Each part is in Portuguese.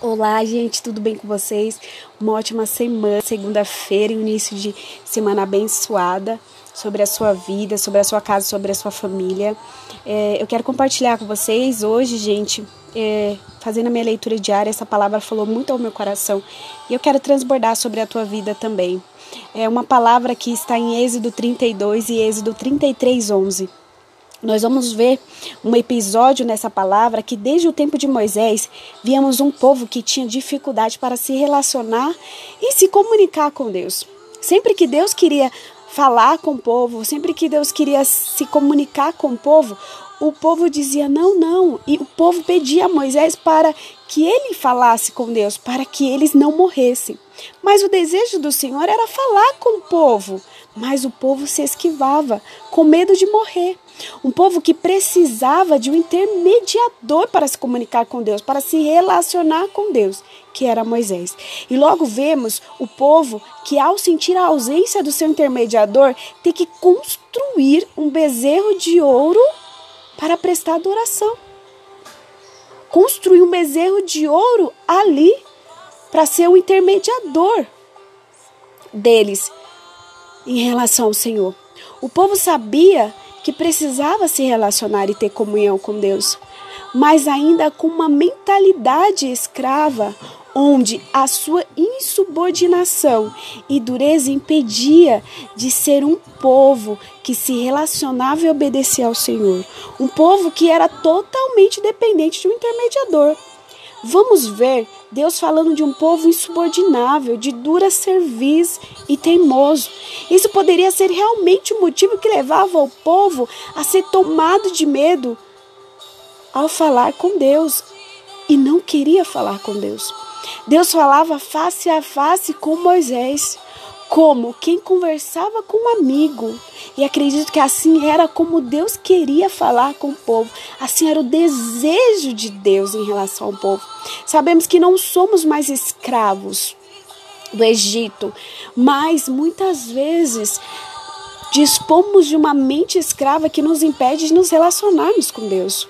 Olá, gente, tudo bem com vocês? Uma ótima semana, segunda-feira, início de semana abençoada sobre a sua vida, sobre a sua casa, sobre a sua família. É, eu quero compartilhar com vocês hoje, gente, é, fazendo a minha leitura diária, essa palavra falou muito ao meu coração e eu quero transbordar sobre a tua vida também. É uma palavra que está em Êxodo 32 e Êxodo 33, 11. Nós vamos ver um episódio nessa palavra que desde o tempo de Moisés víamos um povo que tinha dificuldade para se relacionar e se comunicar com Deus. Sempre que Deus queria falar com o povo, sempre que Deus queria se comunicar com o povo, o povo dizia não, não. E o povo pedia a Moisés para que ele falasse com Deus, para que eles não morressem. Mas o desejo do Senhor era falar com o povo, mas o povo se esquivava, com medo de morrer. Um povo que precisava de um intermediador para se comunicar com Deus, para se relacionar com Deus, que era Moisés. E logo vemos o povo que, ao sentir a ausência do seu intermediador, tem que construir um bezerro de ouro para prestar adoração. Construir um bezerro de ouro ali para ser o intermediador deles em relação ao Senhor. O povo sabia que precisava se relacionar e ter comunhão com Deus, mas ainda com uma mentalidade escrava, onde a sua insubordinação e dureza impedia de ser um povo que se relacionava e obedecia ao Senhor, um povo que era totalmente dependente de um intermediador. Vamos ver Deus falando de um povo insubordinável, de dura cerviz e teimoso. Isso poderia ser realmente o motivo que levava o povo a ser tomado de medo ao falar com Deus e não queria falar com Deus. Deus falava face a face com Moisés como quem conversava com um amigo. E acredito que assim era como Deus queria falar com o povo. Assim era o desejo de Deus em relação ao povo. Sabemos que não somos mais escravos do Egito, mas muitas vezes dispomos de uma mente escrava que nos impede de nos relacionarmos com Deus.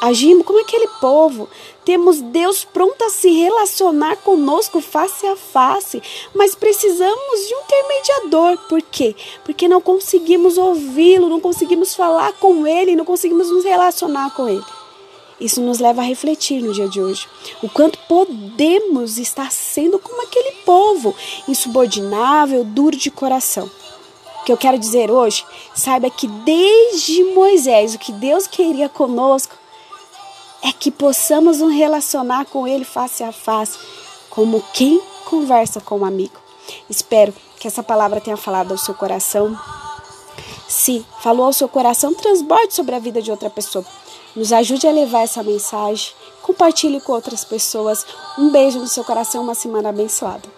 Agimos como aquele povo. Temos Deus pronto a se relacionar conosco face a face, mas precisamos de um intermediador. Por quê? Porque não conseguimos ouvi-lo, não conseguimos falar com ele, não conseguimos nos relacionar com ele. Isso nos leva a refletir no dia de hoje. O quanto podemos estar sendo como aquele povo, insubordinável, duro de coração. O que eu quero dizer hoje, saiba que desde Moisés, o que Deus queria conosco é que possamos nos relacionar com Ele face a face, como quem conversa com um amigo. Espero que essa palavra tenha falado ao seu coração. Se falou ao seu coração, transborde sobre a vida de outra pessoa. Nos ajude a levar essa mensagem. Compartilhe com outras pessoas. Um beijo no seu coração, uma semana abençoada.